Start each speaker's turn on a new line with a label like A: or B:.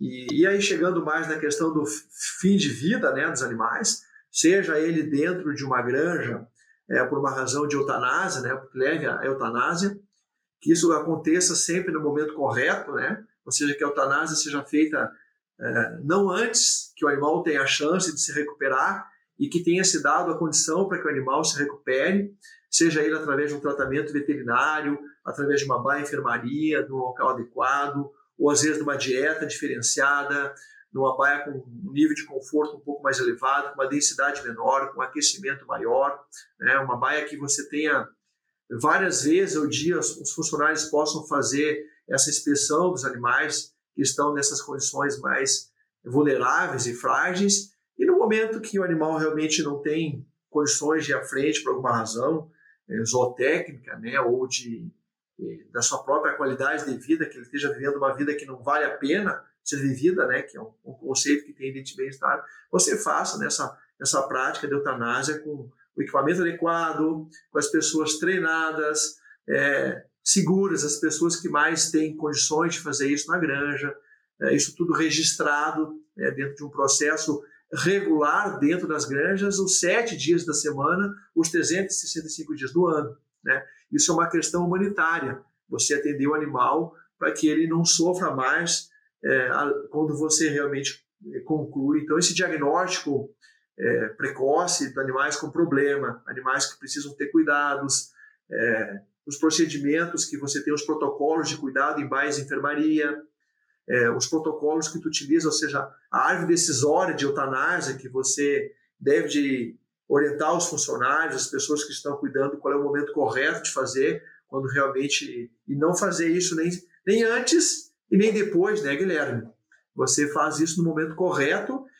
A: E, e aí, chegando mais na questão do fim de vida né, dos animais, seja ele dentro de uma granja, é, por uma razão de eutanásia, né, que leve à eutanásia, que isso aconteça sempre no momento correto, né, ou seja, que a eutanásia seja feita é, não antes que o animal tenha a chance de se recuperar e que tenha se dado a condição para que o animal se recupere, seja ele através de um tratamento veterinário, através de uma baia enfermaria, de um local adequado, ou às vezes de uma dieta diferenciada, numa baia com um nível de conforto um pouco mais elevado, com uma densidade menor, com um aquecimento maior, né? uma baia que você tenha várias vezes ao dia os funcionários possam fazer essa inspeção dos animais que estão nessas condições mais vulneráveis e frágeis. E no momento que o animal realmente não tem condições de ir à frente por alguma razão é, zootécnica, né, ou de da sua própria qualidade de vida, que ele esteja vivendo uma vida que não vale a pena ser vivida, né, que é um, um conceito que tem de bem-estar, você faça nessa essa prática de eutanásia com o equipamento adequado, com as pessoas treinadas, é, seguras, as pessoas que mais têm condições de fazer isso na granja, é, isso tudo registrado é, dentro de um processo regular dentro das granjas, os sete dias da semana, os 365 dias do ano. Né? Isso é uma questão humanitária. Você atender o animal para que ele não sofra mais é, quando você realmente é, conclui. Então, esse diagnóstico é, precoce de animais com problema, animais que precisam ter cuidados, é, os procedimentos que você tem, os protocolos de cuidado em bairros enfermaria, é, os protocolos que tu utiliza, ou seja, a árvore decisória de eutanásia que você deve de orientar os funcionários, as pessoas que estão cuidando, qual é o momento correto de fazer, quando realmente. E não fazer isso nem, nem antes e nem depois, né, Guilherme? Você faz isso no momento correto